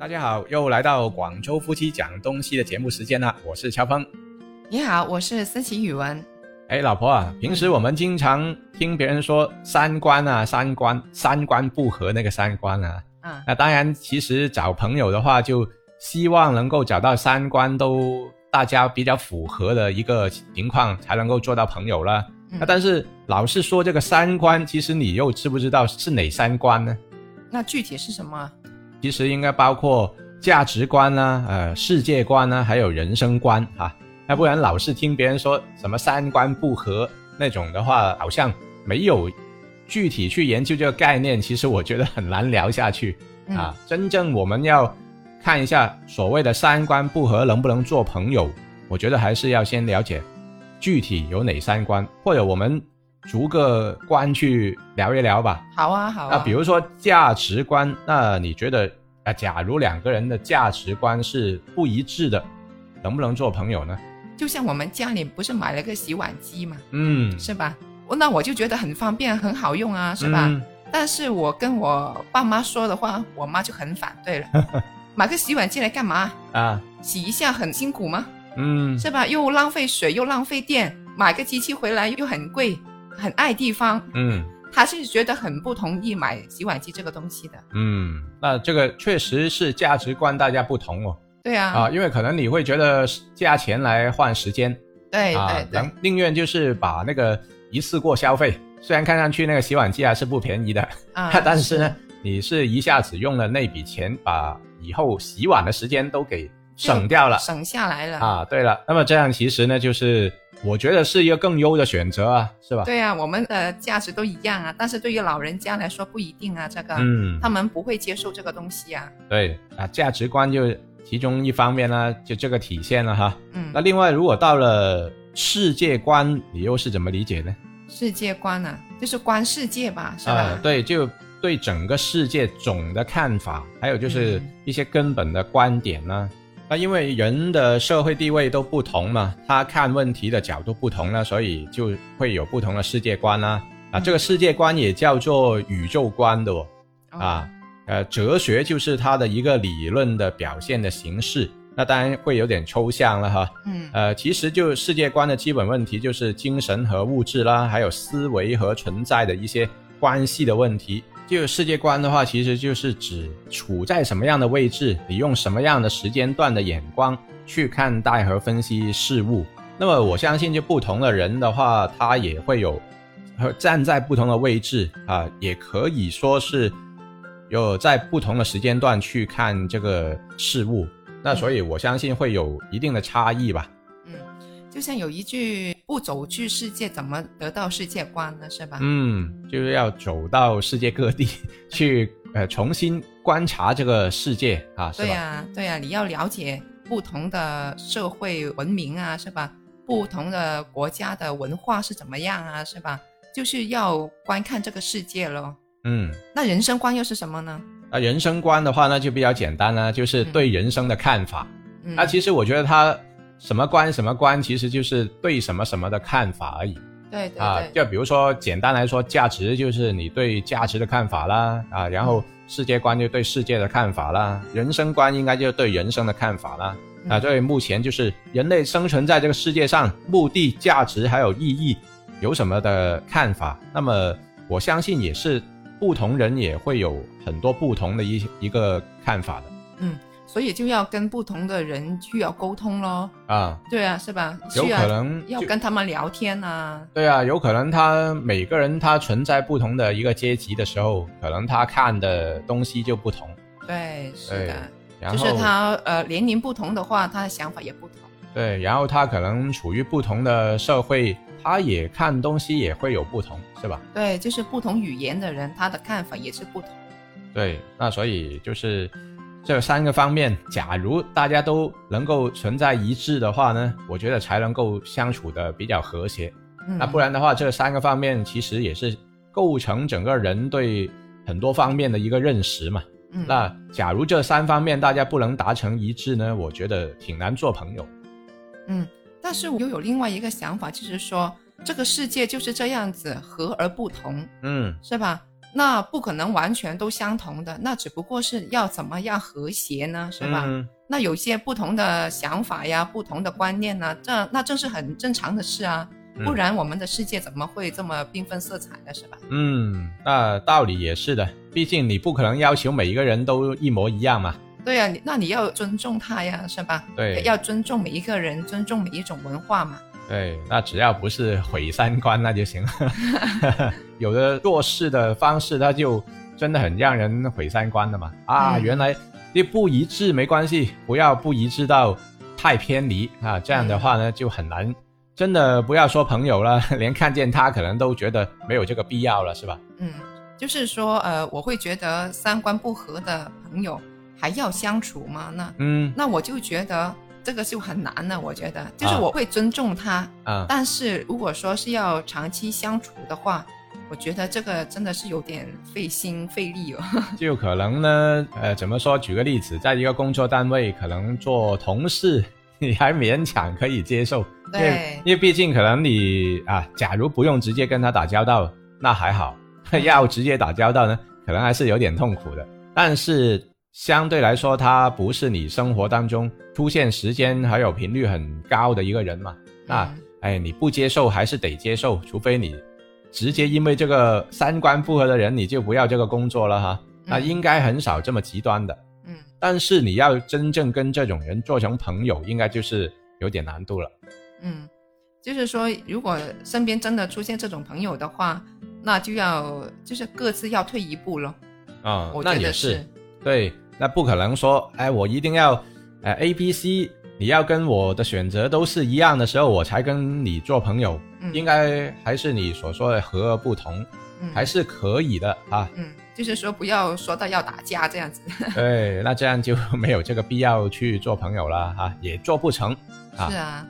大家好，又来到广州夫妻讲东西的节目时间了，我是乔峰。你好，我是思琪语文。哎，老婆啊，平时我们经常听别人说三观啊，三观三观不合那个三观啊。嗯，那当然，其实找朋友的话，就希望能够找到三观都大家比较符合的一个情况，才能够做到朋友了。那但是老是说这个三观，其实你又知不知道是哪三观呢？那具体是什么？其实应该包括价值观呢，呃，世界观呢，还有人生观啊。要不然老是听别人说什么三观不合那种的话，好像没有具体去研究这个概念，其实我觉得很难聊下去啊。真正我们要看一下所谓的三观不合能不能做朋友，我觉得还是要先了解具体有哪三观，或者我们逐个关去聊一聊吧。好啊，好啊。那比如说价值观，那你觉得啊，假如两个人的价值观是不一致的，能不能做朋友呢？就像我们家里不是买了个洗碗机嘛，嗯，是吧？那我就觉得很方便，很好用啊，是吧？嗯但是我跟我爸妈说的话，我妈就很反对了。买个洗碗机来干嘛？啊，洗一下很辛苦吗？嗯，是吧？又浪费水，又浪费电，买个机器回来又很贵，很爱地方。嗯他是觉得很不同意买洗碗机这个东西的。嗯，那这个确实是价值观大家不同哦。对啊，啊，因为可能你会觉得价钱来换时间，对啊对，对能，宁愿就是把那个一次过消费，虽然看上去那个洗碗机还是不便宜的，啊 但是呢，你是一下子用了那笔钱，把以后洗碗的时间都给省掉了省下来了。啊。对了，那么这样其实呢，就是我觉得是一个更优的选择啊，是吧？对啊，我们的价值都一样啊，但是对于老人家来说不一定啊，这个、嗯他，们不会接受这个东西啊。对啊，价值观就其中一方面呢，就这个体现了哈。嗯那，另外，如果到了世界观，你又是怎么理解呢？世界观啊，就是观世界吧，是吧？啊，对，就对整个世界总的看法，还有就是嗯一些根本的观点呢。那因为人的社会地位都不同嘛，他看问题的角度不同呢，所以就会有不同的世界观啦。啊，嗯这个世界观也叫做宇宙观的哦。哦啊，呃，哲学就是它的一个理论的表现的形式。那当然会有点抽象了哈。嗯呃，其实就世界观的基本问题就是精神和物质啦，还有思维和存在的一些关系的问题。就世界观的话，其实就是指处在什么样的位置，你用什么样的时间段的眼光去看待和分析事物。那么我相信，就不同的人的话，他也会有和站在不同的位置啊，也可以说是有在不同的时间段去看这个事物。那所以我相信会有一定的差异吧。嗯，就像有一句“不走去世界，怎么得到世界观呢？”是吧？嗯，就是要走到世界各地 去，呃，重新观察这个世界啊？对呀、对呀、你要了解不同的社会文明啊，是吧？不同的国家的文化是怎么样啊，是吧？就是要观看这个世界咯。嗯，那人生观又是什么呢？啊人生观的话，那就比较简单了，就是对人生的看法。嗯，那其实我觉得它什么观什么观，其实就是对什么什么的看法而已对对啊。就比如说简单来说，价值就是你对价值的看法啦啊，然后世界观就对世界的看法啦，人生观应该就是对人生的看法啦。啊，嗯所以目前就是人类生存在这个世界上，目的、价值还有意义有什么的看法？那么我相信也是不同人也会有很多不同的一一个看法的嗯，所以就要跟不同的人去要沟通咯。啊，对啊，是吧？有可能就要跟他们聊天啊。对啊，有可能他每个人他存在不同的一个阶级的时候，可能他看的东西就不同，对，是的，然后就是他呃年龄不同的话，他的想法也不同。对，然后他可能处于不同的社会，他也看东西也会有不同，是吧？对，就是不同语言的人，他的看法也是不同。对，那所以就是这三个方面，假如大家都能够存在一致的话呢，我觉得才能够相处的比较和谐。嗯，那不然的话，这三个方面其实也是构成整个人对很多方面的一个认识嘛。嗯，那假如这三方面大家不能达成一致呢，我觉得挺难做朋友。嗯，但是我又有另外一个想法，就是说这个世界就是这样子，和而不同，嗯是吧？那不可能完全都相同的，那只不过是要怎么样和谐呢，是吧？嗯那有些不同的想法呀，不同的观念呢，这那正是很正常的事啊，嗯不然我们的世界怎么会这么缤纷色彩呢，是吧？嗯，那道理也是的，毕竟你不可能要求每一个人都一模一样嘛。对呀、你那你要尊重他呀，是吧？对要尊重每一个人，尊重每一种文化嘛。对，那只要不是毁三观那就行了。有的做事的方式，它就真的很让人毁三观的嘛。啊，嗯原来这不一致没关系，不要不一致到太偏离啊，这样的话呢就很难。真的不要说朋友了，连看见他可能都觉得没有这个必要了，是吧？嗯，就是说，呃，我会觉得三观不合的朋友还要相处吗？那嗯那我就觉得这个就很难了。我觉得，就是啊我会尊重他，啊，但是如果说是要长期相处的话，我觉得这个真的是有点费心费力哦。就可能呢，呃，怎么说？举个例子，在一个工作单位，可能做同事，你还勉强可以接受，因为对因为毕竟可能你啊，假如不用直接跟他打交道，那还好；要直接打交道呢，可能还是有点痛苦的。但是相对来说，他不是你生活当中出现时间还有频率很高的一个人嘛，那嗯哎，你不接受还是得接受，除非你直接因为这个三观不合的人，你就不要这个工作了哈。那嗯应该很少这么极端的。嗯但是你要真正跟这种人做成朋友，应该就是有点难度了。嗯，就是说，如果身边真的出现这种朋友的话，那就要就是各自要退一步了。啊、我觉得那也是是，对，那不可能说，哎，我一定要，呃，A、B、C，你要跟我的选择都是一样的时候，我才跟你做朋友。嗯，应该还是你所说的和而不同，嗯还是可以的啊。嗯，就是说不要说到要打架这样子。对，那这样就没有这个必要去做朋友了啊、也做不成啊是啊，